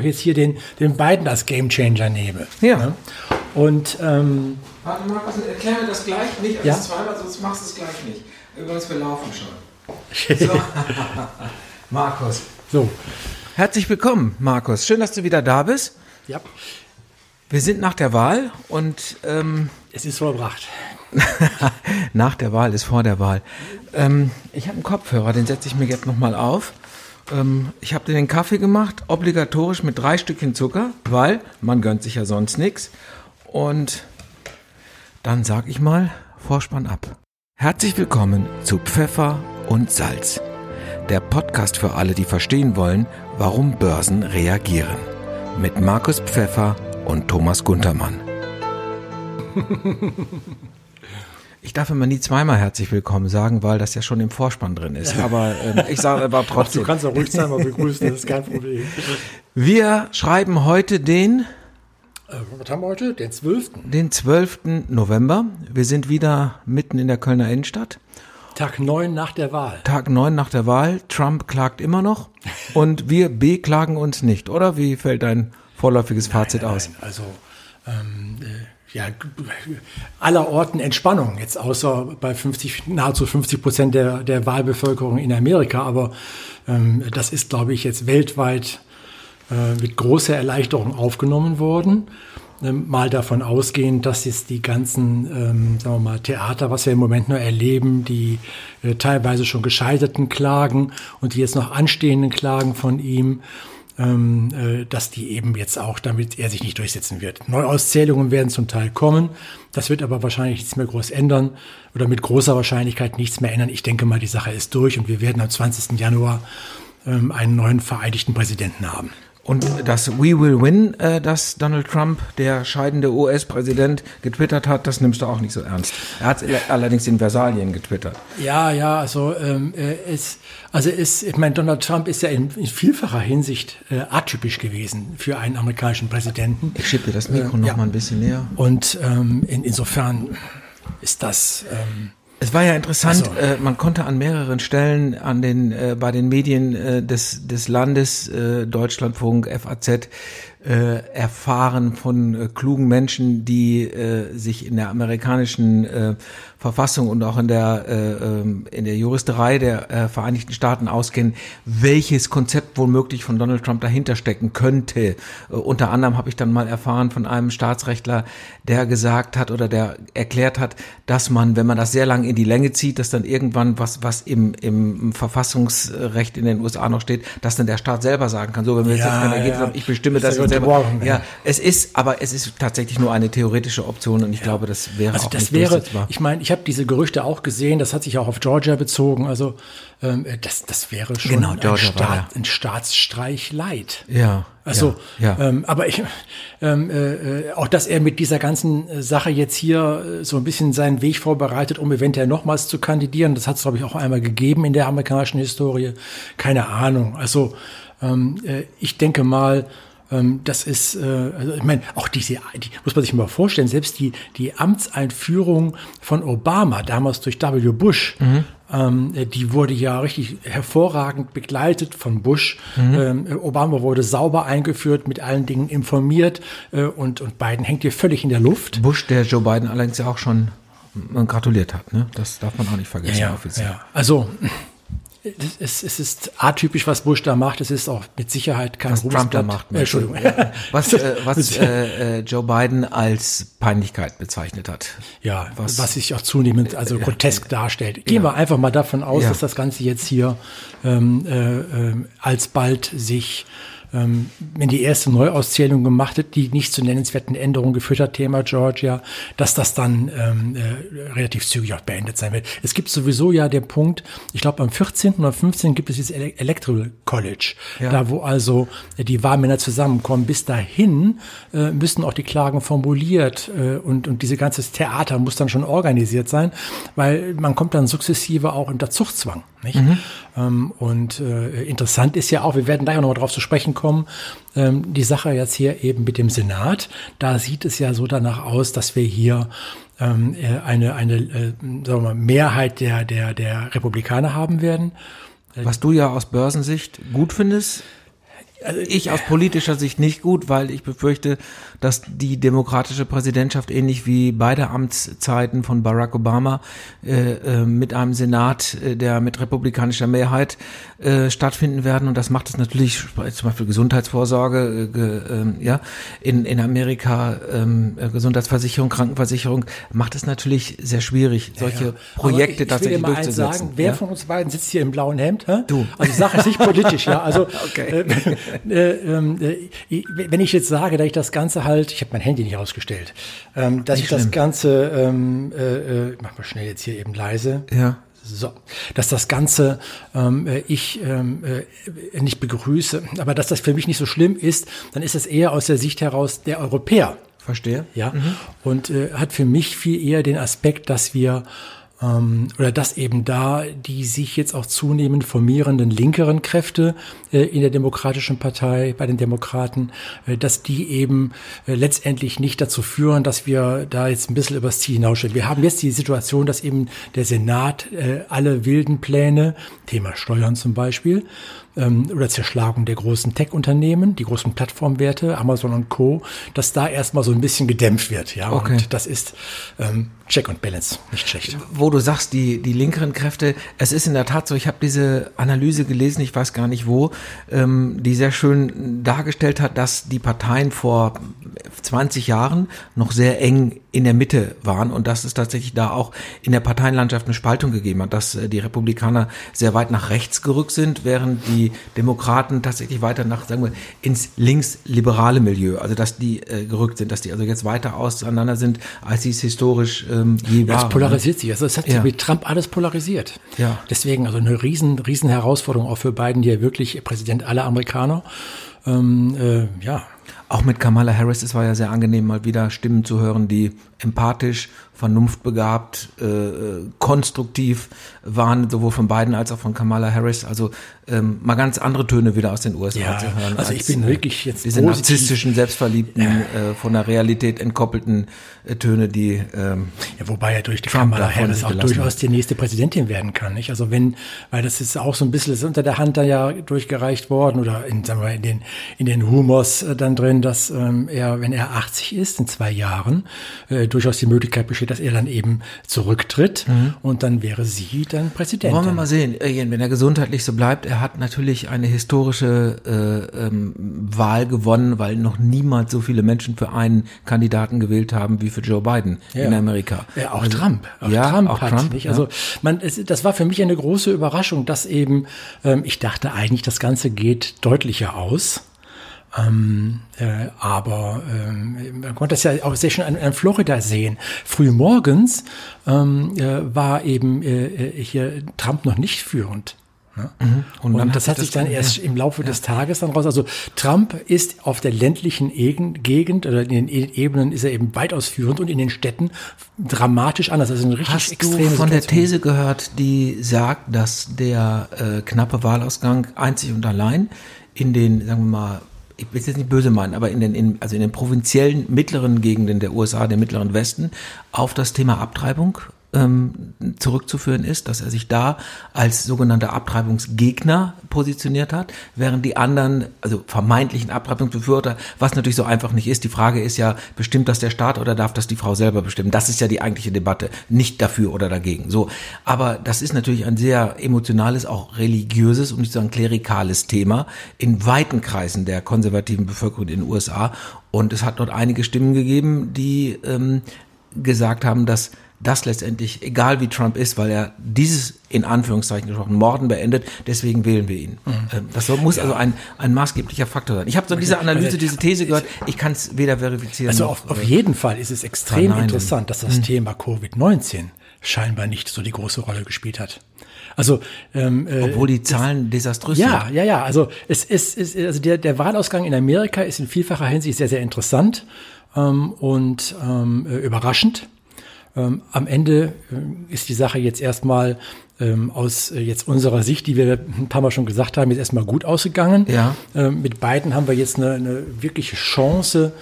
jetzt hier den, den beiden als Gamechanger nehme. Ja. Ne? Und ähm, Warte mal, also erklär mir das gleich nicht, also Ja? zweimal, sonst machst du es gleich nicht. Übrigens, wir laufen schon. So. Markus. so, Herzlich willkommen, Markus. Schön, dass du wieder da bist. ja, Wir sind nach der Wahl und ähm, es ist vollbracht. nach der Wahl ist vor der Wahl. Ähm, ich habe einen Kopfhörer, den setze ich mir jetzt nochmal auf. Ähm, ich habe dir den Kaffee gemacht, obligatorisch mit drei Stückchen Zucker, weil man gönnt sich ja sonst nichts. Und dann sag ich mal, Vorspann ab. Herzlich willkommen zu Pfeffer und Salz. Der Podcast für alle, die verstehen wollen, warum Börsen reagieren. Mit Markus Pfeffer und Thomas Guntermann. Ich darf immer nie zweimal herzlich willkommen sagen, weil das ja schon im Vorspann drin ist. Aber ähm, ich sage aber Du trotzdem. kannst auch ruhig sein, mal begrüßen, das ist kein Problem. Wir schreiben heute den, Äh, was haben wir heute? Den 12. den 12. November. Wir sind wieder mitten in der Kölner Innenstadt. Tag 9 nach der Wahl. Tag 9 nach der Wahl. Trump klagt immer noch. Und wir beklagen uns nicht, oder? Wie fällt dein vorläufiges Fazit aus? Nein, also ähm, äh, ja, aller Orten Entspannung, jetzt außer bei 50, nahezu 50 Prozent der, der Wahlbevölkerung in Amerika. Aber ähm, das ist, glaube ich, jetzt weltweit äh, mit großer Erleichterung aufgenommen worden. Ähm, mal davon ausgehend, dass jetzt die ganzen, ähm, sagen wir mal, Theater, was wir im Moment nur erleben, die äh, teilweise schon gescheiterten Klagen und die jetzt noch anstehenden Klagen von ihm, dass die eben jetzt auch, damit er sich nicht durchsetzen wird. Neuauszählungen werden zum Teil kommen. Das wird aber wahrscheinlich nichts mehr groß ändern oder mit großer Wahrscheinlichkeit nichts mehr ändern. Ich denke mal, die Sache ist durch und wir werden am 20. Januar ähm, einen neuen vereinigten Präsidenten haben. Und das We Will Win, äh, das Donald Trump, der scheidende US-Präsident, getwittert hat, das nimmst du auch nicht so ernst. Er hat allerdings in Versalien getwittert. Ja, ja, also ähm, äh, es, also es, ich meine, Donald Trump ist ja in, in vielfacher Hinsicht äh, atypisch gewesen für einen amerikanischen Präsidenten. Ich schiebe dir das Mikro Äh, noch ja. mal ein bisschen näher. Und ähm, in, insofern ist das ähm, Es war ja interessant, Also- äh, man konnte an mehreren Stellen an den, äh, bei den Medien äh, des, des Landes, äh, Deutschlandfunk, FAZ, äh, erfahren von äh, klugen Menschen, die äh, sich in der amerikanischen äh, Verfassung und auch in der, äh, ähm, in der Juristerei der äh, Vereinigten Staaten auskennen, welches Konzept womöglich von Donald Trump dahinter stecken könnte. Äh, unter anderem habe ich dann mal erfahren von einem Staatsrechtler, der gesagt hat oder der erklärt hat, dass man, wenn man das sehr lang in die Länge zieht, dass dann irgendwann was, was im, im Verfassungsrecht in den USA noch steht, dass dann der Staat selber sagen kann, so, wenn wir jetzt Ja, kein Ergebnis ja. haben, ich bestimme Das das jetzt selber. Ja. Ja, es ist, aber es ist tatsächlich nur eine theoretische Option und ich glaube, das wäre Also auch das nicht wäre, ich meine, ich habe diese Gerüchte auch gesehen, das hat sich auch auf Georgia bezogen, also ähm, das, das wäre schon Genau, ein, Staat, ja. ein Staatsstreich leid. ja. Also, ja, ja. Ähm, aber ich, ähm, äh, auch dass er mit dieser ganzen äh, Sache jetzt hier äh, so ein bisschen seinen Weg vorbereitet, um eventuell nochmals zu kandidieren, das hat es, glaube ich, auch einmal gegeben in der amerikanischen Historie. Keine Ahnung. Also ähm, äh, ich denke mal, das ist, äh, also ich meine, auch diese, die, muss man sich mal vorstellen, selbst die, die Amtseinführung von Obama, damals durch W. Bush, ähm, äh, die wurde ja richtig hervorragend begleitet von Bush. Ähm, äh, Obama wurde sauber eingeführt, mit allen Dingen informiert äh, und, und Biden hängt hier völlig in der Luft. Bush, der Joe Biden allerdings ja auch schon äh, gratuliert hat, ne? Das darf man auch nicht vergessen, offiziell. ja. Also es, es ist atypisch, was Bush da macht. Es ist auch mit Sicherheit kein Was Trump da macht. Äh, Entschuldigung. Was, äh, was äh, äh, Joe Biden als Peinlichkeit bezeichnet hat. Ja, Was- was, sich auch zunehmend also grotesk darstellt. Gehen wir einfach mal davon aus, Ja. dass das Ganze jetzt hier ähm, äh, ähm, alsbald sich, ähm, wenn die erste Neuauszählung gemacht hat, die nicht zu nennenswerten Änderungen geführt hat, Thema Georgia, dass das dann ähm, äh, relativ zügig auch beendet sein wird. Es gibt sowieso ja den Punkt, ich glaube am 14. oder 15. gibt es dieses Ele Electoral College, Ja. da wo also die Wahlmänner zusammenkommen. Bis dahin äh, müssen auch die Klagen formuliert äh, und, und diese ganze Theater muss dann schon organisiert sein, weil man kommt dann sukzessive auch unter Zuchtzwang. Nicht? Ähm, und äh, interessant ist ja auch, wir werden gleich auch noch mal drauf zu sprechen kommen, ähm, die Sache jetzt hier eben mit dem Senat. Da sieht es ja so danach aus, dass wir hier ähm, äh, eine, eine äh, sagen wir mal, Mehrheit der, der, der Republikaner haben werden. Was du ja aus Börsensicht gut findest, ich aus politischer Sicht nicht gut, weil ich befürchte, dass die demokratische Präsidentschaft ähnlich wie beide Amtszeiten von Barack Obama äh, äh, mit einem Senat, äh, der mit republikanischer Mehrheit äh, stattfinden werden. Und das macht es natürlich, zum Beispiel Gesundheitsvorsorge, äh, äh, ja, in, in Amerika ähm, äh, Gesundheitsversicherung, Krankenversicherung, macht es natürlich sehr schwierig, solche ja, ja. Projekte tatsächlich ich will dir mal durchzusetzen. Sagen, wer ja? von uns beiden sitzt hier im blauen Hemd? Hä? Du. Also Sache ist nicht politisch, ja. Also okay. Äh, äh, ähm, äh, wenn ich jetzt sage, dass ich das Ganze halt, ich habe mein Handy nicht ausgestellt, ähm, dass nicht ich schlimm. das Ganze, ähm, äh, äh, mach mal schnell jetzt hier eben leise. Ja. So, dass das Ganze ähm, äh, ich ähm, äh, nicht begrüße, aber dass das für mich nicht so schlimm ist, dann ist es eher aus der Sicht heraus der Europäer. Verstehe. Ja. Mhm. Und äh, hat für mich viel eher den Aspekt, dass wir ähm, oder dass eben da die sich jetzt auch zunehmend formierenden linkeren Kräfte äh, in der Demokratischen Partei, bei den Demokraten, äh, dass die eben äh, letztendlich nicht dazu führen, dass wir da jetzt ein bisschen übers Ziel hinausstellen. Wir haben jetzt die Situation, dass eben der Senat äh, alle wilden Pläne, Thema Steuern zum Beispiel, ähm, oder Zerschlagung der großen Tech-Unternehmen, die großen Plattformwerte, Amazon und Co., dass da erstmal so ein bisschen gedämpft wird. Ja, okay. und das ist ähm, Check und Balance, nicht schlecht. Wo du sagst, die, die linkeren Kräfte, es ist in der Tat so, ich habe diese Analyse gelesen, ich weiß gar nicht wo, ähm, die sehr schön dargestellt hat, dass die Parteien vor 20 Jahren noch sehr eng in der Mitte waren und dass es tatsächlich da auch in der Parteienlandschaft eine Spaltung gegeben hat, dass äh, die Republikaner sehr weit nach rechts gerückt sind, während die Demokraten tatsächlich weiter nach, sagen wir, ins linksliberale Milieu, also dass die äh, gerückt sind, dass die also jetzt weiter auseinander sind, als sie es historisch ähm, je waren. Das polarisiert sich, also es hat sich ja. mit Trump alles polarisiert. Ja. Deswegen also eine riesen, riesen Herausforderung auch für Biden, die ja wirklich Präsident aller Amerikaner. Ähm, äh, ja, auch mit Kamala Harris, es war ja sehr angenehm, mal wieder Stimmen zu hören, die empathisch, vernunftbegabt, äh, äh, konstruktiv waren, sowohl von beiden als auch von Kamala Harris. Also ähm, mal ganz andere Töne wieder aus den USA ja, zu hören. Also ich bin wirklich jetzt diese positiv. narzisstischen, selbstverliebten, ja. äh, von der Realität entkoppelten äh, Töne, die ähm, ja, wobei ja durch die Trump Kamala Harris auch durchaus die nächste Präsidentin werden kann. Nicht? Also wenn, weil das ist auch so ein bisschen ist unter der Hand da ja durchgereicht worden oder in, sagen wir, in den in den Humors äh, dann drin, dass ähm, er, wenn er 80 ist in zwei Jahren, äh, durchaus die Möglichkeit besteht, dass er dann eben zurücktritt mhm. und dann wäre sie dann Präsidentin. Wollen wir mal sehen, wenn er gesundheitlich so bleibt. Er hat natürlich eine historische äh, ähm, Wahl gewonnen, weil noch niemals so viele Menschen für einen Kandidaten gewählt haben wie für Joe Biden ja. in Amerika. Ja, auch also, Trump. Auch ja, Trump auch hat, Trump. Nicht? Also man, es, das war für mich eine große Überraschung, dass eben, ähm, ich dachte eigentlich, das Ganze geht deutlicher aus. Ähm, äh, aber ähm, man konnte das ja auch sehr schön an, an Florida sehen. Früh morgens ähm, äh, war eben äh, äh hier Trump noch nicht führend. Ne? Mhm. Und, und das hat sich dann erst im Laufe ja. des Tages dann raus. Also Trump ist auf der ländlichen Gegend oder in den e-, Ebenen ist er eben weitaus führend und in den Städten dramatisch anders. Also eine richtig Hast extreme du von Situation. der These gehört, die sagt, dass der äh, knappe Wahlausgang einzig und allein in den, sagen wir mal, ich will es jetzt nicht böse meinen, aber in den, in, also in den provinziellen mittleren Gegenden der USA, dem mittleren Westen, auf das Thema Abtreibung ähm, zurückzuführen ist, dass er sich da als sogenannter Abtreibungsgegner positioniert hat, während die anderen, also vermeintlichen Abtreibungsbefürworter, was natürlich so einfach nicht ist. Die Frage ist ja, bestimmt das der Staat oder darf das die Frau selber bestimmen? Das ist ja die eigentliche Debatte, nicht dafür oder dagegen. So, aber das ist natürlich ein sehr emotionales, auch religiöses und nicht so ein klerikales Thema in weiten Kreisen der konservativen Bevölkerung in den USA. Und es hat dort einige Stimmen gegeben, die ähm, gesagt haben, dass das letztendlich, egal wie Trump ist, weil er dieses in Anführungszeichen gesprochen Morden beendet, deswegen wählen wir ihn. Mhm. Ähm, das muss ja. also ein, ein maßgeblicher Faktor sein. Ich habe so diese Analyse, diese These gehört, ich kann es weder verifizieren Also auf, auf jeden Fall ist es extrem verneinen. interessant, dass das mhm. Thema Covid-19 scheinbar nicht so die große Rolle gespielt hat. Also ähm, äh, obwohl die Zahlen das, desaströs sind. Ja, ja, ja. Also es ist, ist also der, der Wahlausgang in Amerika ist in vielfacher Hinsicht sehr, sehr interessant ähm, und ähm, äh, überraschend. Ähm, am Ende äh, ist die Sache jetzt erstmal ähm, aus äh, jetzt unserer Sicht, die wir ein paar Mal schon gesagt haben, jetzt erstmal gut ausgegangen. Ja. Ähm, mit beiden haben wir jetzt eine, eine wirkliche Chance,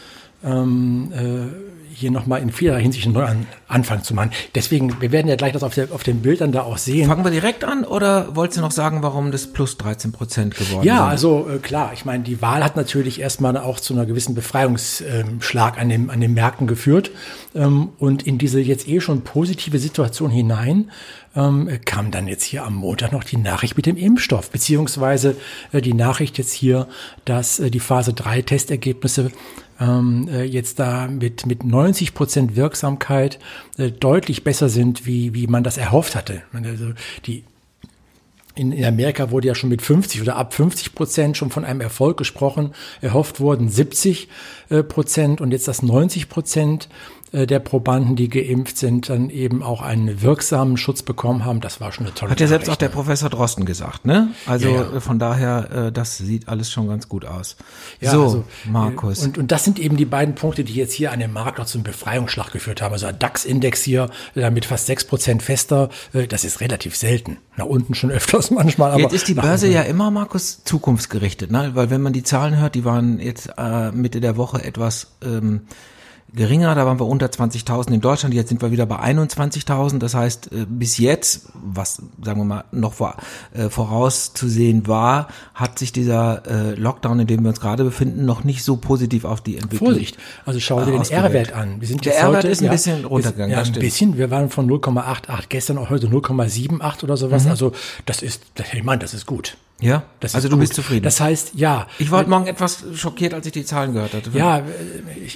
ähm, äh, hier nochmal in vieler Hinsicht einen Anfang zu machen. Deswegen, wir werden ja gleich das auf, der, auf den Bildern da auch sehen. Fangen wir direkt an oder wolltest du noch sagen, warum das plus 13 Prozent geworden Ja, sind? also äh, klar, ich meine, die Wahl hat natürlich erstmal auch zu einer gewissen Befreiungsschlag an, dem, an den Märkten geführt. Ähm, und in diese jetzt eh schon positive Situation hinein ähm, kam dann jetzt hier am Montag noch die Nachricht mit dem Impfstoff, beziehungsweise äh, die Nachricht jetzt hier, dass äh, die Phase 3 Testergebnisse ähm, äh, jetzt da mit, mit 90 Prozent Wirksamkeit äh, deutlich besser sind, wie, wie man das erhofft hatte. Also die in, in Amerika wurde ja schon mit 50 oder ab 50 Prozent schon von einem Erfolg gesprochen. Erhofft wurden 70 äh, Prozent und jetzt das 90 Prozent der Probanden, die geimpft sind, dann eben auch einen wirksamen Schutz bekommen haben. Das war schon eine tolle Hat ja selbst auch der Professor Drosten gesagt, ne? Also Ja, ja. äh, von daher, äh, das sieht alles schon ganz gut aus. Ja, so, also, Markus. äh, Und, und das sind eben die beiden Punkte, die jetzt hier an dem Markt noch zum Befreiungsschlag geführt haben. Also der DAX-Index hier äh, mit fast 6% fester, äh, das ist relativ selten. Nach unten schon öfters manchmal. Aber Jetzt ist die Börse ja immer, Markus, zukunftsgerichtet, ne? Weil wenn man die Zahlen hört, die waren jetzt äh, Mitte der Woche etwas ähm, geringer, da waren wir unter 20.000 in Deutschland, jetzt sind wir wieder bei 21.000. Das heißt, äh, bis jetzt, was sagen wir mal noch vor, äh, vorauszusehen war, hat sich dieser äh, Lockdown, in dem wir uns gerade befinden, noch nicht so positiv auf die Entwicklung. Vorsicht. Also schau dir den. R-Wert an. Wir sind Der R-Wert ist ein bisschen runtergegangen, Ja, ein bisschen. Wir waren von 0,88 gestern auch heute 0,78 oder sowas. Mhm. Also das ist, ich meine, das ist gut. Ja, also du gut. bist zufrieden. Das heißt, ja. ich war heute Morgen etwas schockiert, als ich die Zahlen gehört hatte. Ja, äh,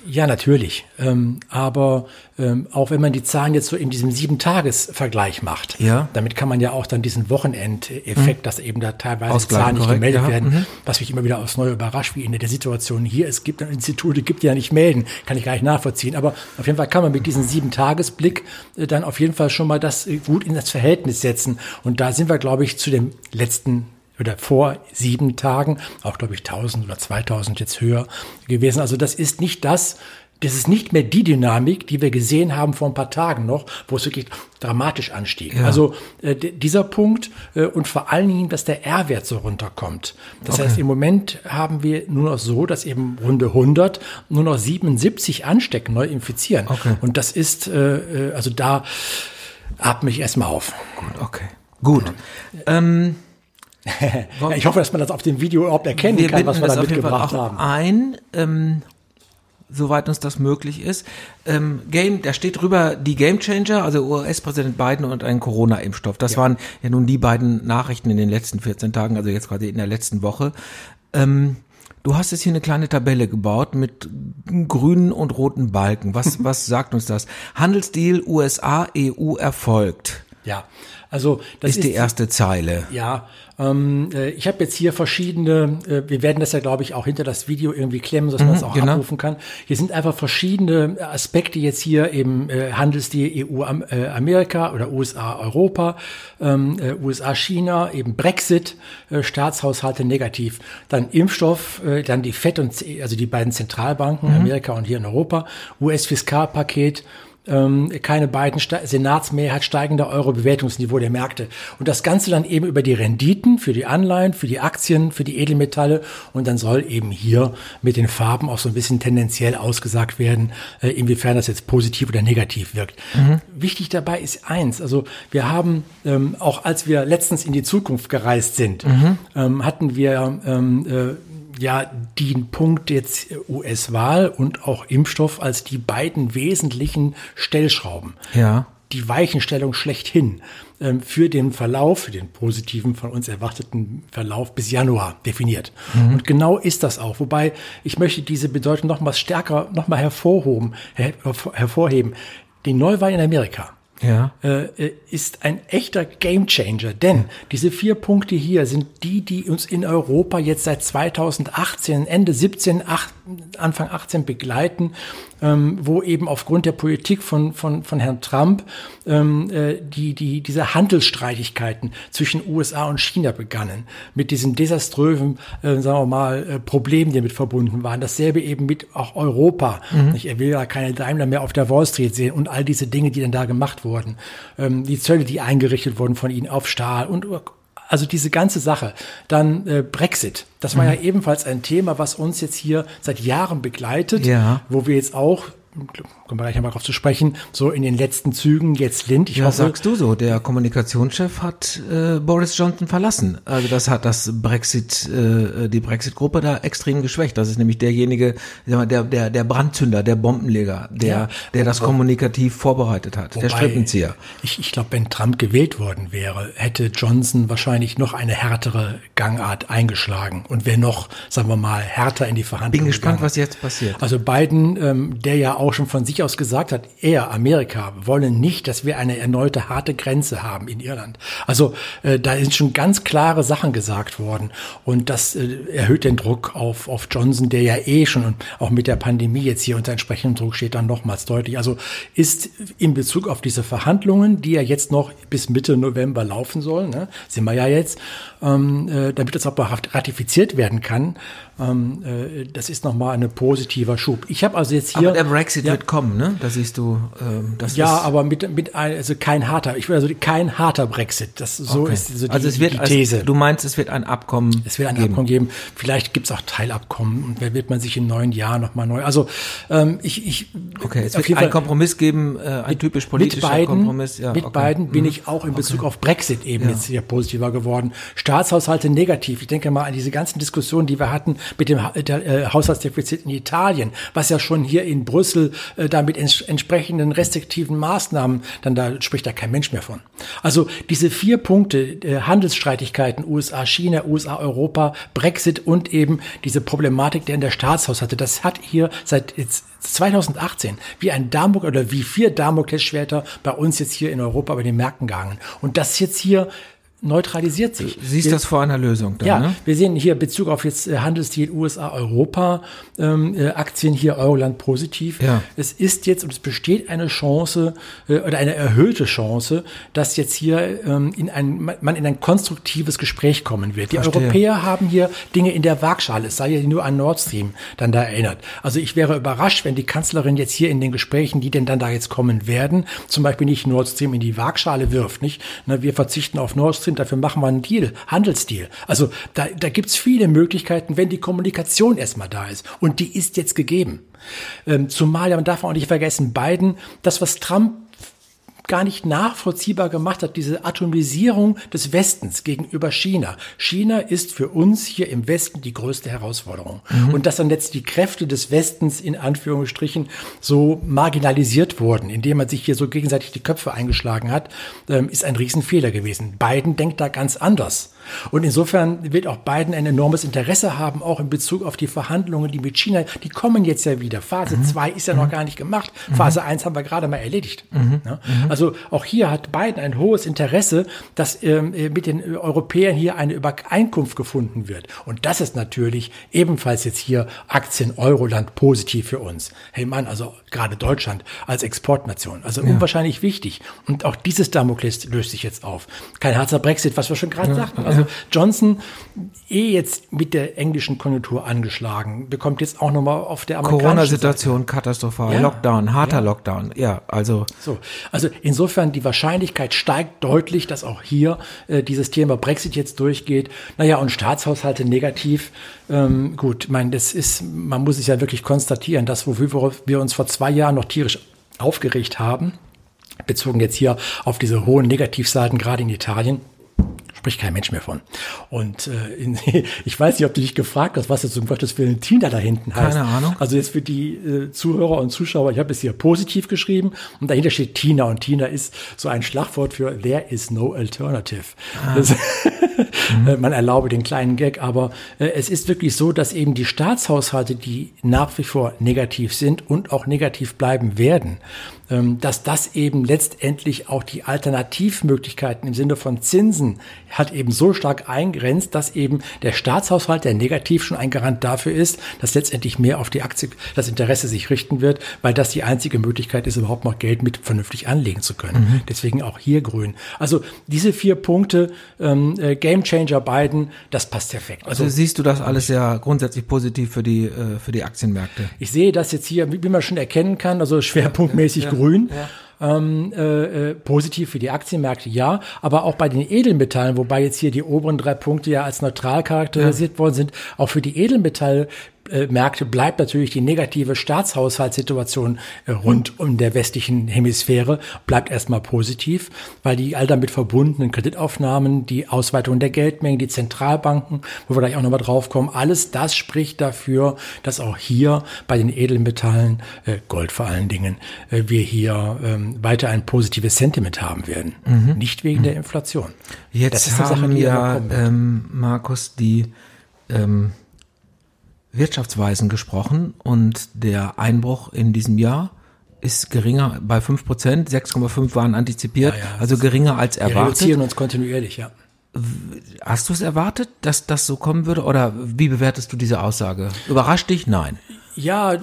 ja, natürlich. Ähm, aber ähm, auch wenn man die Zahlen jetzt so in diesem Sieben-Tages-Vergleich macht, Ja. Mhm. damit kann man ja auch dann diesen Wochenendeffekt, dass eben da teilweise die Ausgleichen, Zahlen nicht korrekt, gemeldet ja. werden, Mhm. was mich immer wieder aufs Neue überrascht, wie in der Situation hier. Es gibt Institute, gibt die ja nicht melden, kann ich gar nicht nachvollziehen. Aber auf jeden Fall kann man mit diesem Sieben-Tages-Blick äh, dann auf jeden Fall schon mal das äh, gut in das Verhältnis setzen. Und da sind wir, glaube ich, zu dem letzten oder vor sieben Tagen, auch glaube ich 1000 oder 2000 jetzt höher gewesen. Also das ist nicht das, das ist nicht mehr die Dynamik, die wir gesehen haben vor ein paar Tagen noch, wo es wirklich dramatisch anstieg. Ja. Also äh, dieser Punkt äh, und vor allen Dingen, dass der R-Wert so runterkommt. Das heißt, im Moment haben wir nur noch so, dass eben runde 100 nur noch 77 anstecken, neu infizieren. Okay. Und das ist, äh, äh, also da atme ich erstmal auf. Okay, gut. Ähm, ich hoffe, dass man das auf dem Video überhaupt erkennen wir kann, was wir da mitgebracht haben. ein, ähm, soweit uns das möglich ist. Ähm, Game, da steht drüber die Game Changer, also US-Präsident Biden und ein Corona-Impfstoff. Das waren ja nun die beiden Nachrichten in den letzten 14 Tagen, also jetzt quasi in der letzten Woche. Ähm, du hast jetzt hier eine kleine Tabelle gebaut mit grünen und roten Balken. Was, was sagt uns das? Handelsdeal USA-EU erfolgt. Ja, also das ist die erste Zeile. Ja, ähm, äh, ich habe jetzt hier verschiedene, äh, wir werden das ja, glaube ich, auch hinter das Video irgendwie klemmen, dass man das auch genau. abrufen kann. Hier sind einfach verschiedene Aspekte jetzt hier eben äh, Handelsdeal EU Am- äh, Amerika oder USA Europa, ähm, äh, USA China, eben Brexit, äh, Staatshaushalte negativ, dann Impfstoff, äh, dann die FED und also die beiden Zentralbanken Amerika und hier in Europa, US-Fiskalpaket, ähm, keine beiden Senatsmehrheit steigender Euro-Bewertungsniveau der Märkte. Und das Ganze dann eben über die Renditen für die Anleihen, für die Aktien, für die Edelmetalle. Und dann soll eben hier mit den Farben auch so ein bisschen tendenziell ausgesagt werden, äh, inwiefern das jetzt positiv oder negativ wirkt. Wichtig dabei ist eins, also wir haben, ähm, auch als wir letztens in die Zukunft gereist sind, ähm, hatten wir ähm, äh, ja den Punkt jetzt US-Wahl und auch Impfstoff als die beiden wesentlichen Stellschrauben. Ja. Die Weichenstellung schlechthin ähm, für den Verlauf, für den positiven von uns erwarteten Verlauf bis Januar definiert. Und genau ist das auch. Wobei ich möchte diese Bedeutung noch mal stärker, noch mal hervorhoben, her hervorheben. Die Neuwahl in Amerika Ja. äh, äh, ist ein echter Gamechanger, denn diese vier Punkte hier sind die, die uns in Europa jetzt seit 2018, Ende 17, ach, Anfang 18 begleiten, ähm, wo eben aufgrund der Politik von, von, von Herrn Trump ähm, äh, die, die, diese Handelsstreitigkeiten zwischen USA und China begannen, mit diesen desaströsen, äh, sagen wir mal, äh, Problemen, die damit verbunden waren. Dasselbe eben mit auch Europa. Nicht? Er will ja keine Daimler mehr auf der Wall Street sehen und all diese Dinge, die dann da gemacht wurden. Ähm, die Zölle, die eingerichtet wurden von ihnen auf Stahl und also diese ganze Sache. Dann äh, Brexit. Das war ja ebenfalls ein Thema, was uns jetzt hier seit Jahren begleitet, Ja. wo wir jetzt auch kommen wir gleich nochmal drauf zu sprechen, so in den letzten Zügen jetzt Lind. Ich ja, hoffe, sagst du so. Der Kommunikationschef hat äh, Boris Johnson verlassen. Also das hat das Brexit, äh, die Brexit-Gruppe da extrem geschwächt. Das ist nämlich derjenige, der, der, der Brandzünder, der Bombenleger, der, ja, der das kommunikativ vorbereitet hat, der Strippenzieher. Ich, ich glaube, wenn Trump gewählt worden wäre, hätte Johnson wahrscheinlich noch eine härtere Gangart eingeschlagen und wäre noch, sagen wir mal, härter in die Verhandlungen. Bin gespannt, gegangen. was jetzt passiert. Also Biden, ähm, der ja auch schon von sich aus gesagt hat, er, Amerika, wollen nicht, dass wir eine erneute harte Grenze haben in Irland. Also äh, da sind schon ganz klare Sachen gesagt worden und das äh, erhöht den Druck auf, auf Johnson, der ja eh schon auch mit der Pandemie jetzt hier unter entsprechendem Druck steht, dann nochmals deutlich. Also ist in Bezug auf diese Verhandlungen, die ja jetzt noch bis Mitte November laufen sollen, ne, sind wir ja jetzt, ähm, äh, damit das auch ratifiziert werden kann, ähm, äh, das ist nochmal ein positiver Schub. Ich habe also jetzt hier. Aber der Brexit ja, wird kommen, ne? Da siehst du. Ähm, das ja, aber mit, mit ein, also kein harter, ich will also kein harter Brexit. Das so okay. ist so die, also es wird, die These. Also, du meinst, es wird ein Abkommen. Es wird ein geben. Abkommen geben. Vielleicht gibt es auch Teilabkommen und wer wird man sich im neuen Jahr nochmal neu. Also ähm, ich, ich. Okay, es wird einen Kompromiss geben, äh, ein mit, typisch politischer mit beiden, Kompromiss. Ja, mit okay. beiden bin mhm. ich auch in Bezug okay. auf Brexit eben ja. jetzt sehr positiver geworden. Staatshaushalte negativ. Ich denke mal an diese ganzen Diskussionen, die wir hatten mit dem der, äh, Haushaltsdefizit in Italien, was ja schon hier in Brüssel äh, da mit ents entsprechenden restriktiven Maßnahmen, dann da spricht da kein Mensch mehr von. Also diese vier Punkte, äh, Handelsstreitigkeiten, USA, China, USA, Europa, Brexit und eben diese Problematik, der in der Staatshaushalte, das hat hier seit jetzt 2018 wie ein Damok oder wie vier Damoklesschwerter bei uns jetzt hier in Europa bei den Märkten gehangen. Und das jetzt hier neutralisiert sich. Du siehst wir, das vor einer Lösung. Dann, ja, ne? wir sehen hier Bezug auf jetzt äh, Handelsdeal USA, Europa, ähm, äh, Aktien hier Euroland positiv. Ja. Es ist jetzt und es besteht eine Chance äh, oder eine erhöhte Chance, dass jetzt hier ähm, in ein, man in ein konstruktives Gespräch kommen wird. Die Verstehe. Europäer haben hier Dinge in der Waagschale. Es sei ja nur an Nord Stream dann da erinnert. Also ich wäre überrascht, wenn die Kanzlerin jetzt hier in den Gesprächen, die denn dann da jetzt kommen werden, zum Beispiel nicht Nord Stream in die Waagschale wirft, nicht? Na, wir verzichten auf Nord Stream sind, dafür machen wir einen Deal, Handelsdeal. Also da, da gibt's viele Möglichkeiten, wenn die Kommunikation erstmal da ist. Und die ist jetzt gegeben. Ähm, zumal, man darf auch nicht vergessen, Biden, das, was Trump gar nicht nachvollziehbar gemacht hat, diese Atomisierung des Westens gegenüber China. China ist für uns hier im Westen die größte Herausforderung. Mhm. Und dass dann jetzt die Kräfte des Westens in Anführungsstrichen so marginalisiert wurden, indem man sich hier so gegenseitig die Köpfe eingeschlagen hat, ähm, ist ein Riesenfehler gewesen. Biden denkt da ganz anders. Und insofern wird auch Biden ein enormes Interesse haben, auch in Bezug auf die Verhandlungen, die mit China, die kommen jetzt ja wieder. Phase 2 mhm. ist ja noch mhm. gar nicht gemacht. Mhm. Phase 1 haben wir gerade mal erledigt. Mhm. Ja? Mhm. Also auch hier hat Biden ein hohes Interesse, dass ähm, äh, mit den Europäern hier eine Übereinkunft gefunden wird. Und das ist natürlich ebenfalls jetzt hier Aktien Euroland positiv für uns. Hey Mann, also gerade Deutschland als Exportnation. Also ja. unwahrscheinlich wichtig. Und auch dieses Damokles löst sich jetzt auf. Kein harzer Brexit, was wir schon gerade ja. sagten. Also Johnson, eh jetzt mit der englischen Konjunktur angeschlagen, bekommt jetzt auch nochmal auf der amerikanischen Corona-Situation katastrophal, ja. Lockdown, harter ja. Lockdown, ja, also. So, also insofern die Wahrscheinlichkeit steigt deutlich, dass auch hier äh, dieses Thema Brexit jetzt durchgeht. Naja, und Staatshaushalte negativ. Ähm, gut, ich meine, das ist, man muss es ja wirklich konstatieren, dass wofür wir uns vor zwei Jahren noch tierisch aufgeregt haben, bezogen jetzt hier auf diese hohen Negativseiten, gerade in Italien, spricht kein Mensch mehr von. Und äh, in, ich weiß nicht, ob du dich gefragt hast, was jetzt um Gottes Willen Tina da hinten heißt. Keine Ahnung. Also jetzt für die äh, Zuhörer und Zuschauer, ich habe es hier positiv geschrieben und dahinter steht Tina und Tina ist so ein Schlagwort für There is no alternative. Ah. Das, mhm. Man erlaube den kleinen Gag, aber äh, es ist wirklich so, dass eben die Staatshaushalte, die nach wie vor negativ sind und auch negativ bleiben werden, dass das eben letztendlich auch die Alternativmöglichkeiten im Sinne von Zinsen hat eben so stark eingrenzt, dass eben der Staatshaushalt, der negativ schon ein Garant dafür ist, dass letztendlich mehr auf die Aktie, das Interesse sich richten wird, weil das die einzige Möglichkeit ist, überhaupt noch Geld mit vernünftig anlegen zu können. Mhm. Deswegen auch hier grün. Also diese vier Punkte, ähm, äh, Game Changer Biden, das passt perfekt. Also, also siehst du das alles ja grundsätzlich positiv für die, äh, für die Aktienmärkte? Ich sehe das jetzt hier, wie man schon erkennen kann, also schwerpunktmäßig ja grün. Ja. Ähm, äh, äh, positiv für die Aktienmärkte, ja, aber auch bei den Edelmetallen, wobei jetzt hier die oberen drei Punkte ja als neutral charakterisiert ja. worden sind, auch für die Edelmetalle Märkte bleibt natürlich die negative Staatshaushaltssituation äh, rund um der westlichen Hemisphäre, bleibt erstmal positiv, weil die all damit verbundenen Kreditaufnahmen, die Ausweitung der Geldmengen, die Zentralbanken, wo wir gleich auch nochmal drauf kommen, alles das spricht dafür, dass auch hier bei den Edelmetallen, äh, Gold vor allen Dingen, äh, wir hier ähm, weiter ein positives Sentiment haben werden. Mhm. Nicht wegen mhm. der Inflation. Jetzt haben Sache, ja, ähm, Markus, die ähm, Wirtschaftsweisen gesprochen und der Einbruch in diesem Jahr ist geringer bei 5 Prozent, 6,5 waren antizipiert, ja, ja, also geringer als erwartet. Wir reduzieren uns kontinuierlich, ja. Hast du es erwartet, dass das so kommen würde oder wie bewertest du diese Aussage? Überrascht dich? Nein. Ja,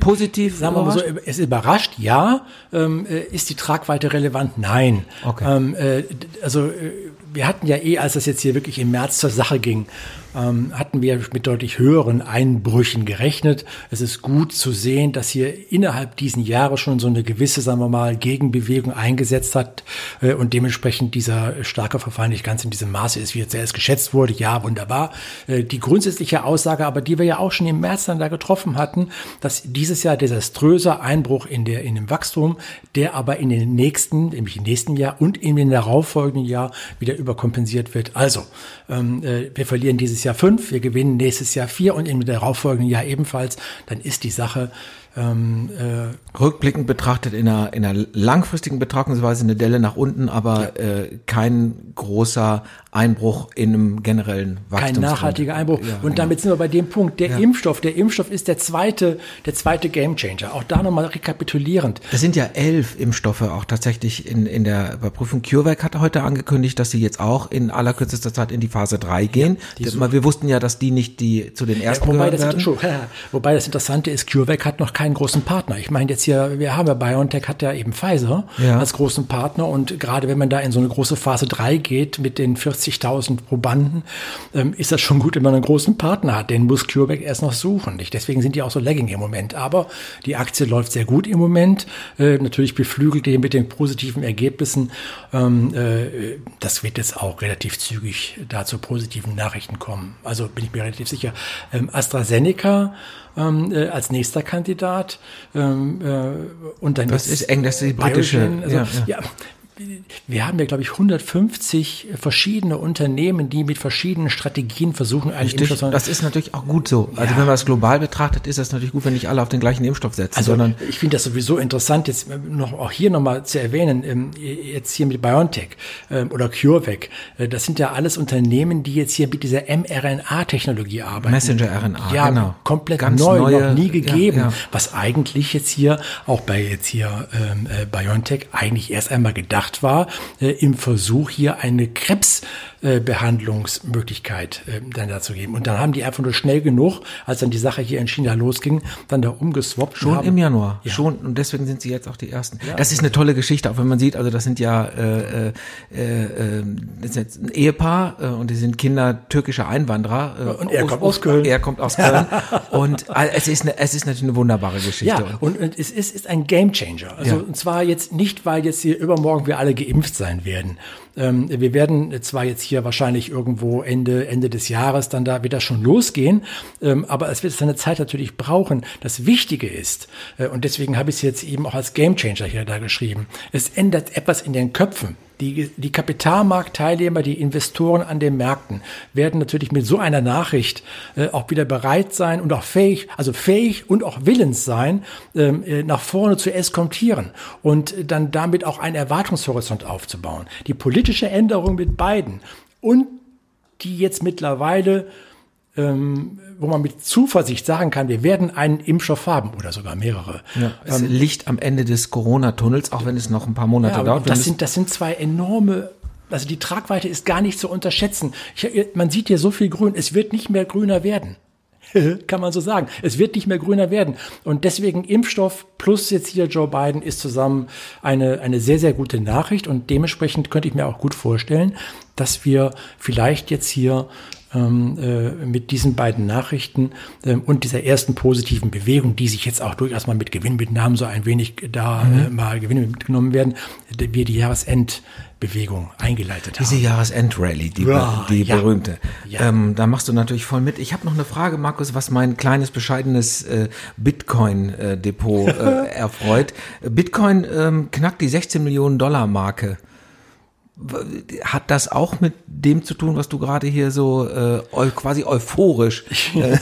positiv. Sagen wir mal so, es überrascht, ja. Ähm, äh, ist die Tragweite relevant? Nein. Okay. Ähm, äh, also äh, wir hatten ja eh, als das jetzt hier wirklich im März zur Sache ging, ähm, hatten wir mit deutlich höheren Einbrüchen gerechnet. Es ist gut zu sehen, dass hier innerhalb diesen Jahres schon so eine gewisse, sagen wir mal, Gegenbewegung eingesetzt hat äh, und dementsprechend dieser starke Verfall nicht ganz in diesem Maße ist, wie jetzt erst geschätzt wurde. Ja, wunderbar. Äh, die grundsätzliche Aussage, aber die wir ja auch schon im März dann da getroffen hatten, dass dieses Jahr desaströser Einbruch in der in dem Wachstum, der aber in den nächsten, nämlich im nächsten Jahr und in den darauffolgenden Jahr wieder überkompensiert wird. Also ähm, äh, wir verlieren dieses Jahr fünf, wir gewinnen nächstes Jahr vier und im darauffolgenden Jahr ebenfalls, dann ist die Sache ähm, äh, Rückblickend betrachtet in einer, in einer langfristigen Betrachtungsweise eine Delle nach unten, aber ja. äh, kein großer Einbruch in einem generellen Wachstum. Kein nachhaltiger Einbruch. Ja, und genau. damit sind wir bei dem Punkt, der ja. Impfstoff. Der Impfstoff ist der zweite, der zweite Gamechanger. Auch da nochmal rekapitulierend. Es sind ja elf Impfstoffe auch tatsächlich in, in der Überprüfung. CureVac hat heute angekündigt, dass sie jetzt auch in allerkürzester Zeit in die Phase 3 gehen. Ja, wir wussten ja, dass die nicht die zu den ersten ja, wobei, das werden. wobei das Interessante ist, CureVac hat noch keinen großen Partner. Ich meine jetzt hier, wir haben ja BioNTech hat ja eben Pfizer als großen Partner und gerade wenn man da in so eine große Phase 3 geht mit den 40 40.000 Probanden, ähm, ist das schon gut, wenn man einen großen Partner hat. Den muss CureVac erst noch suchen. Nicht? Deswegen sind die auch so lagging im Moment. Aber die Aktie läuft sehr gut im Moment. Äh, natürlich beflügelt die mit den positiven Ergebnissen. Ähm, äh, das wird jetzt auch relativ zügig da zu positiven Nachrichten kommen. Also bin ich mir relativ sicher. Ähm, AstraZeneca ähm, äh, als nächster Kandidat. Ähm, äh, und dann das ist eng, das ist die britische. Also, ja, ja. ja, wir haben ja, glaube ich, 150 verschiedene Unternehmen, die mit verschiedenen Strategien versuchen, einen Richtig, Impfstoff. Das ist natürlich auch gut so. Also ja. wenn man das global betrachtet, ist das natürlich gut, wenn nicht alle auf den gleichen Impfstoff setzen. Also sondern ich finde das sowieso interessant, jetzt noch auch hier nochmal zu erwähnen, ähm, jetzt hier mit BioNTech ähm, oder CureVac. Äh, das sind ja alles Unternehmen, die jetzt hier mit dieser mRNA-Technologie arbeiten. Messenger-RNA, ja, genau. Komplett Ganz neu, neue, noch nie gegeben. Ja, ja. Was eigentlich jetzt hier, auch bei jetzt hier ähm, äh, BioNTech, eigentlich erst einmal gedacht gedacht war, äh, im Versuch hier eine Krebsbehandlungsmöglichkeit äh, dann dazu geben. Und dann haben die einfach nur schnell genug, als dann die Sache hier in China losging, dann da umgeswappt. Schon haben, im Januar, ja. schon. Und deswegen sind sie jetzt auch die Ersten. Ja. Das ist eine tolle Geschichte, auch wenn man sieht, also das sind ja äh, äh, äh, das ist jetzt ein Ehepaar äh, und die sind Kinder türkischer Einwanderer. Äh, und er aus, kommt aus Köln. Er kommt aus Köln. und äh, es ist, eine, es ist natürlich eine wunderbare Geschichte. Ja, und, und es ist, ist ein Gamechanger. Also ja. und zwar jetzt nicht, weil jetzt hier übermorgen wir alle geimpft sein werden. Ähm, wir werden zwar jetzt hier wahrscheinlich irgendwo Ende, Ende des Jahres dann da wieder schon losgehen, ähm, aber es wird seine Zeit natürlich brauchen. Das Wichtige ist, äh, und deswegen habe ich es jetzt eben auch als Gamechanger hier da geschrieben, es ändert etwas in den Köpfen die, die Kapitalmarktteilnehmer, die Investoren an den Märkten werden natürlich mit so einer Nachricht äh, auch wieder bereit sein und auch fähig, also fähig und auch willens sein, ähm, äh, nach vorne zu eskontieren und dann damit auch einen Erwartungshorizont aufzubauen. Die politische Änderung mit beiden und die jetzt mittlerweile ähm, wo man mit Zuversicht sagen kann, wir werden einen Impfstoff haben oder sogar mehrere. Ja, es ähm, Licht am Ende des Corona-Tunnels, auch wenn es noch ein paar Monate ja, dauert. Das sind, das sind zwei enorme also die Tragweite ist gar nicht zu unterschätzen. Ich, man sieht hier so viel Grün, es wird nicht mehr grüner werden. Kann man so sagen. Es wird nicht mehr grüner werden. Und deswegen Impfstoff plus jetzt hier Joe Biden ist zusammen eine, eine sehr, sehr gute Nachricht. Und dementsprechend könnte ich mir auch gut vorstellen, dass wir vielleicht jetzt hier äh, mit diesen beiden Nachrichten ähm, und dieser ersten positiven Bewegung, die sich jetzt auch durchaus mal mit Gewinnmitnahmen so ein wenig da mhm. äh, mal Gewinne mitgenommen werden, wir die Jahresendbewegung eingeleitet Diese haben. Diese Jahresendrallye, die, ja, die ja. berühmte. Ja. Ähm, da machst du natürlich voll mit. Ich habe noch eine Frage, Markus, was mein kleines, bescheidenes äh, Bitcoin-Depot äh, erfreut. Bitcoin ähm, knackt die 16 Millionen Dollar Marke. Hat das auch mit dem zu tun, was du gerade hier so äh, quasi euphorisch äh,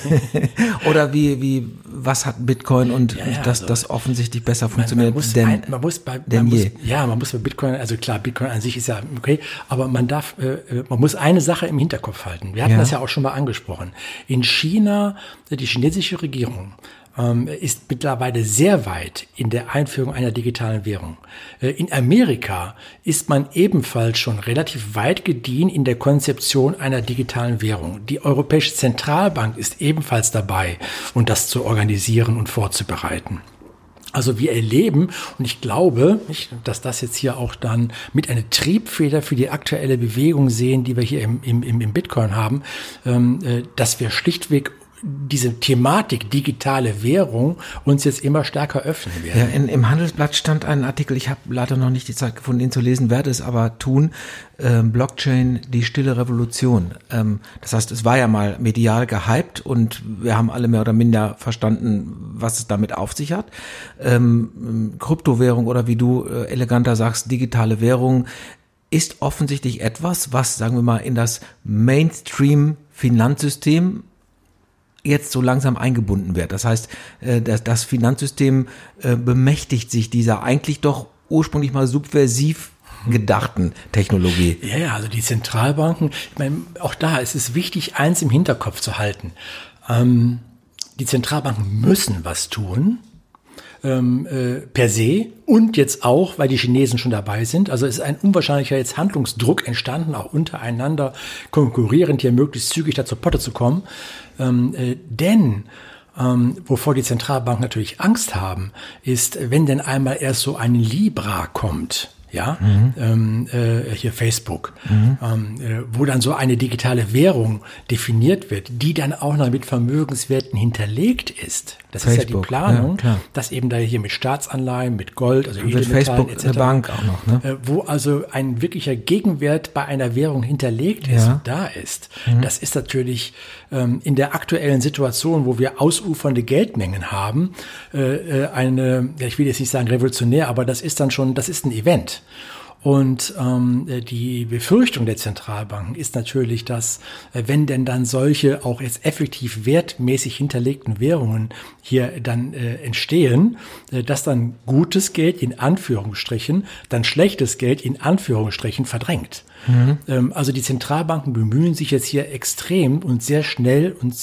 oder wie wie was hat Bitcoin und ja, ja, dass also, das offensichtlich besser funktioniert? Man, man, muss, denn, ein, man muss bei man muss, ja man muss bei Bitcoin also klar Bitcoin an sich ist ja okay, aber man darf äh, man muss eine Sache im Hinterkopf halten. Wir hatten ja. das ja auch schon mal angesprochen. In China die chinesische Regierung ist mittlerweile sehr weit in der Einführung einer digitalen Währung. Äh, in Amerika ist man ebenfalls schon relativ weit gediehen in der Konzeption einer digitalen Währung. Die Europäische Zentralbank ist ebenfalls dabei, um das zu organisieren und vorzubereiten. Also wir erleben, und ich glaube, dass das jetzt hier auch dann mit einer Triebfeder für die aktuelle Bewegung sehen, die wir hier im, im, im Bitcoin haben, ähm, äh, dass wir schlichtweg diese Thematik digitale Währung uns jetzt immer stärker öffnen werden. Ja, in, im Handelsblatt stand ein Artikel, ich habe leider noch nicht die Zeit gefunden, ihn zu lesen, werde es aber tun. Ähm, Blockchain, die stille Revolution. Ähm, das heißt, es war ja mal medial gehypt und wir haben alle mehr oder minder verstanden, was es damit auf sich hat. Ähm, Kryptowährung oder wie du äh, eleganter sagst, digitale Währung ist offensichtlich etwas, was, sagen wir mal, in das Mainstream Finanzsystem jetzt so langsam eingebunden wird. Das heißt, äh, das Finanzsystem äh, bemächtigt sich dieser eigentlich doch ursprünglich mal subversiv gedachten Technologie. Ja, ja, also die Zentralbanken, ich meine, auch da ist es wichtig, eins im Hinterkopf zu halten. Ähm, die Zentralbanken müssen was tun, ähm, äh, per se und jetzt auch, weil die Chinesen schon dabei sind. Also ist ein unwahrscheinlicher jetzt Handlungsdruck entstanden, auch untereinander konkurrierend hier möglichst zügig da zur Potte zu kommen. Ähm, äh, denn ähm, wovor die Zentralbanken natürlich Angst haben, ist, wenn denn einmal erst so ein Libra kommt, ja, mhm. ähm, äh, hier Facebook, mhm. ähm, äh, wo dann so eine digitale Währung definiert wird, die dann auch noch mit Vermögenswerten hinterlegt ist. Das Facebook, ist ja die Planung, ja, dass eben da hier mit Staatsanleihen, mit Gold, also mit Facebook etc. Eine Bank auch noch, ne? Äh, wo also ein wirklicher Gegenwert bei einer Währung hinterlegt ist ja. und da ist. Mhm. Das ist natürlich ähm, in der aktuellen Situation, wo wir ausufernde Geldmengen haben, äh, äh eine, ja, ich will jetzt nicht sagen revolutionär, aber das ist dann schon, das ist ein Event. Und ähm, die Befürchtung der Zentralbanken ist natürlich, dass äh, wenn denn dann solche auch jetzt effektiv wertmäßig hinterlegten Währungen hier dann äh, entstehen, äh, dass dann gutes Geld in Anführungsstrichen dann schlechtes Geld in Anführungsstrichen verdrängt. Mhm. Ähm, also die Zentralbanken bemühen sich jetzt hier extrem und sehr schnell und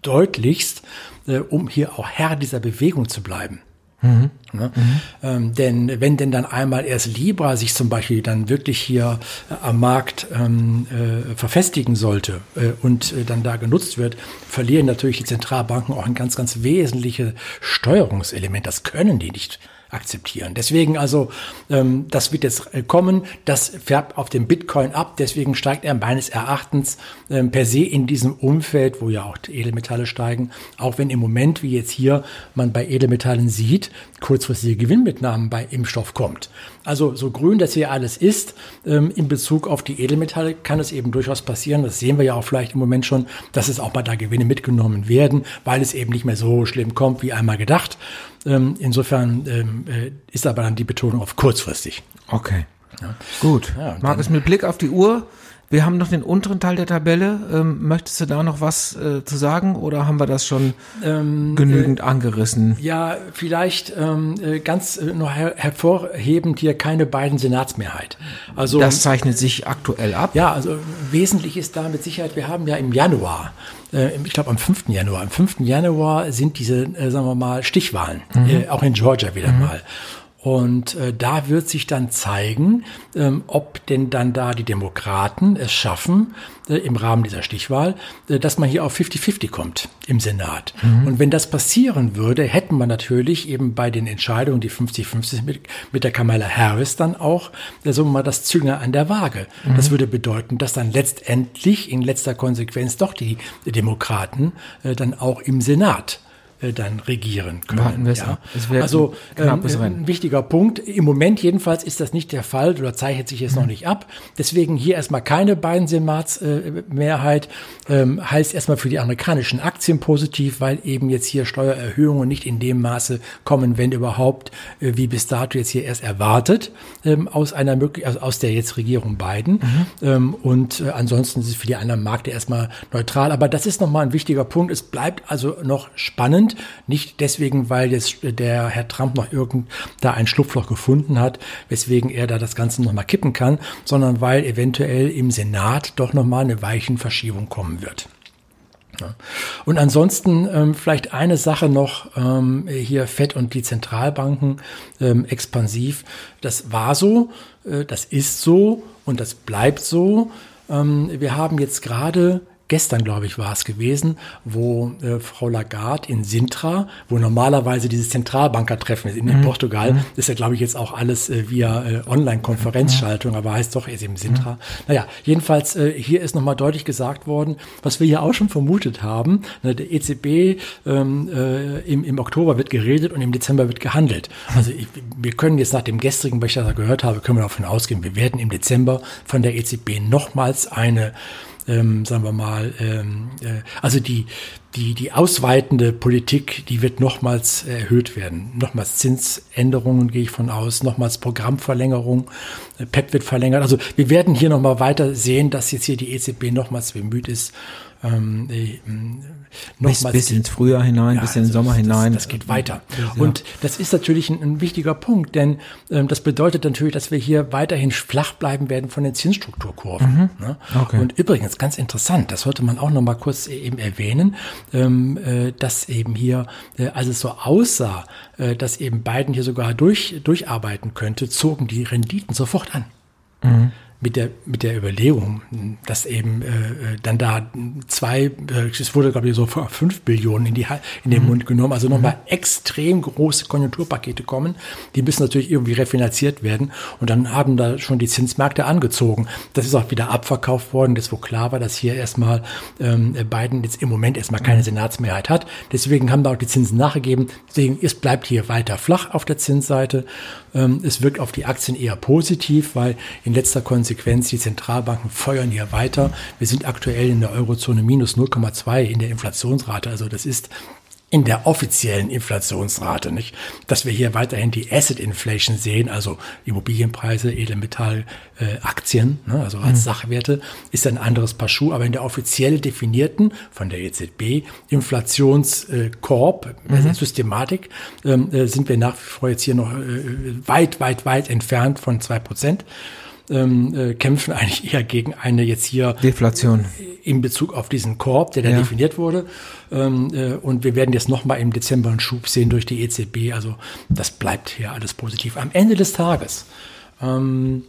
deutlichst, äh, um hier auch Herr dieser Bewegung zu bleiben. Mhm. Ne? Mhm. Ähm, denn wenn denn dann einmal erst Libra sich zum Beispiel dann wirklich hier äh, am Markt ähm, äh, verfestigen sollte äh, und äh, dann da genutzt wird, verlieren natürlich die Zentralbanken auch ein ganz, ganz wesentliches Steuerungselement. Das können die nicht akzeptieren. Deswegen also, ähm, das wird jetzt äh, kommen, das färbt auf dem Bitcoin ab, deswegen steigt er meines Erachtens ähm, per se in diesem Umfeld, wo ja auch die Edelmetalle steigen, auch wenn im Moment, wie jetzt hier man bei Edelmetallen sieht, kurzfristige Gewinnmitnahmen bei Impfstoff kommt. Also so grün das hier alles ist, ähm, in Bezug auf die Edelmetalle kann es eben durchaus passieren, das sehen wir ja auch vielleicht im Moment schon, dass es auch mal da Gewinne mitgenommen werden, weil es eben nicht mehr so schlimm kommt wie einmal gedacht. Ähm, insofern ähm, äh, ist aber dann die Betonung auf kurzfristig. Okay. Ja. Gut. Ja, Markus, mit Blick auf die Uhr wir haben noch den unteren Teil der Tabelle. Ähm, möchtest du da noch was äh, zu sagen oder haben wir das schon ähm, genügend äh, angerissen? Ja, vielleicht ähm, äh, ganz äh, noch her hervorhebend hier keine beiden Senatsmehrheit. Also das zeichnet sich aktuell ab. Ja, also wesentlich ist da mit Sicherheit. Wir haben ja im Januar äh, ich glaube am 5. Januar. Am 5. Januar sind diese, äh, sagen wir mal, Stichwahlen, mhm. äh, auch in Georgia wieder mhm. mal. Und äh, da wird sich dann zeigen, ähm, ob denn dann da die Demokraten es schaffen, äh, im Rahmen dieser Stichwahl, äh, dass man hier auf 50-50 kommt im Senat. Mhm. Und wenn das passieren würde, hätten wir natürlich eben bei den Entscheidungen, die 50-50 mit, mit der Kamala Harris dann auch, äh, wir mal, das Zünger an der Waage. Mhm. Das würde bedeuten, dass dann letztendlich in letzter Konsequenz doch die Demokraten äh, dann auch im Senat äh, dann regieren können. Ja. also ein, ähm, ein wichtiger Punkt. Im Moment jedenfalls ist das nicht der Fall oder zeichnet sich jetzt mhm. noch nicht ab. Deswegen hier erstmal keine beiden Senatsmehrheit. Äh, ähm, heißt erstmal für die amerikanischen Aktien positiv, weil eben jetzt hier Steuererhöhungen nicht in dem Maße kommen, wenn überhaupt, äh, wie bis dato jetzt hier erst erwartet, ähm, aus einer möglich also aus der jetzt Regierung Biden. Mhm. Ähm, und äh, ansonsten ist es für die anderen Märkte erstmal neutral. Aber das ist nochmal ein wichtiger Punkt. Es bleibt also noch spannend sind. Nicht deswegen, weil jetzt der Herr Trump noch irgend da ein Schlupfloch gefunden hat, weswegen er da das Ganze nochmal kippen kann, sondern weil eventuell im Senat doch nochmal eine Weichenverschiebung kommen wird. Und ansonsten ähm, vielleicht eine Sache noch ähm, hier FED und die Zentralbanken ähm, expansiv. Das war so, äh, das ist so und das bleibt so. Ähm, wir haben jetzt gerade gestern, glaube ich, war es gewesen, wo äh, Frau Lagarde in Sintra, wo normalerweise dieses Zentralbankertreffen ist, in, mhm. Portugal, mhm. ist ja, glaube ich, jetzt auch alles äh, via äh, Online-Konferenzschaltung, aber heißt doch, er ist eben Sintra. Mhm. Naja, jedenfalls, äh, hier ist nochmal deutlich gesagt worden, was wir ja auch schon vermutet haben, ne, der EZB ähm, äh, im, im Oktober wird geredet und im Dezember wird gehandelt. Also ich, wir können jetzt nach dem gestrigen, was ich da gehört habe, können wir davon ausgehen, wir werden im Dezember von der EZB nochmals eine ähm, sagen wir mal, ähm, äh, also die, die, die ausweitende Politik, die wird nochmals erhöht werden. Nochmals Zinsänderungen gehe ich von aus, nochmals Programmverlängerung, äh, PEP wird verlängert. Also wir werden hier nochmal weiter sehen, dass jetzt hier die EZB nochmals bemüht ist, ähm, äh, bis, bis ins Frühjahr hinein, ja, bis in den also Sommer das, hinein. Das, das geht weiter. Ja. Und das ist natürlich ein, ein wichtiger Punkt, denn ähm, das bedeutet natürlich, dass wir hier weiterhin flach bleiben werden von den Zinsstrukturkurven. Mhm. Ne? Okay. Und übrigens, ganz interessant, das sollte man auch noch mal kurz eben erwähnen, ähm, äh, dass eben hier, äh, als es so aussah, äh, dass eben Biden hier sogar durch, durcharbeiten könnte, zogen die Renditen sofort an. Mhm mit der, mit der Überlegung, dass eben äh, dann da zwei, äh, es wurde glaube ich so fünf Billionen in, die, in den mhm. Mund genommen, also nochmal mhm. extrem große Konjunkturpakete kommen, die müssen natürlich irgendwie refinanziert werden und dann haben da schon die Zinsmärkte angezogen. Das ist auch wieder abverkauft worden, das wo klar war, dass hier erstmal ähm, Biden jetzt im Moment erstmal keine mhm. Senatsmehrheit hat. Deswegen haben da auch die Zinsen nachgegeben. Deswegen es bleibt hier weiter flach auf der Zinsseite. Ähm, es wirkt auf die Aktien eher positiv, weil in letzter Konsequenz Konsequenz, die Zentralbanken feuern hier weiter. Wir sind aktuell in der Eurozone minus 0,2 in der Inflationsrate. Also das ist in der offiziellen Inflationsrate, nicht? Dass wir hier weiterhin die Asset Inflation sehen, also Immobilienpreise, Edelmetall, äh, Aktien, ne, also als mhm. Sachwerte, ist ein anderes Paar Schuh, aber in der offiziell definierten von der EZB Inflationskorb, äh, mhm. Systematik, ähm, äh, sind wir nach wie vor jetzt hier noch äh, weit, weit, weit entfernt von zwei Prozent ähm, äh, kämpfen eigentlich eher gegen eine jetzt hier Deflation in Bezug auf diesen Korb, der da ja. definiert wurde. Ähm, äh, und wir werden jetzt nochmal im Dezember einen Schub sehen durch die EZB. Also das bleibt hier alles positiv. Am Ende des Tages ähm,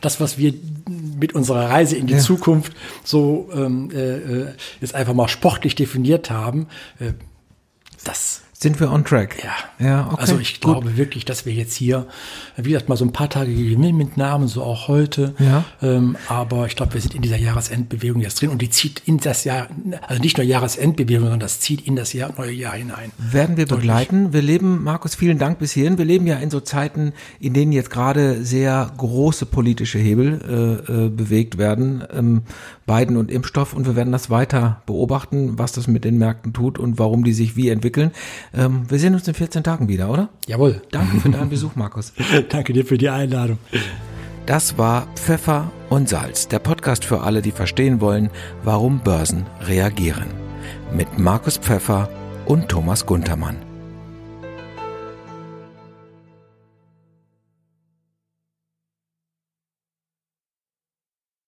das, was wir mit unserer Reise in die ja. Zukunft so ähm, äh, äh jetzt einfach mal sportlich definiert haben, äh, das sind wir on track? Ja. ja okay, also ich gut. glaube wirklich, dass wir jetzt hier, wie gesagt, mal so ein paar Tage Gewinnmitnahmen, so auch heute. Ja. Ähm, aber ich glaube, wir sind in dieser Jahresendbewegung jetzt drin und die zieht in das Jahr, also nicht nur Jahresendbewegung, sondern das zieht in das Jahr, neue Jahr hinein. Werden wir Deutlich. begleiten. Wir leben, Markus, vielen Dank bis hierhin. Wir leben ja in so Zeiten, in denen jetzt gerade sehr große politische Hebel äh, äh, bewegt werden. Ähm, Biden und Impfstoff und wir werden das weiter beobachten, was das mit den Märkten tut und warum die sich wie entwickeln. Ähm, wir sehen uns in 14 Tagen wieder, oder? Jawohl. Danke für deinen Besuch, Markus. Danke dir für die Einladung. Das war Pfeffer und Salz, der Podcast für alle, die verstehen wollen, warum Börsen reagieren. Mit Markus Pfeffer und Thomas Guntermann.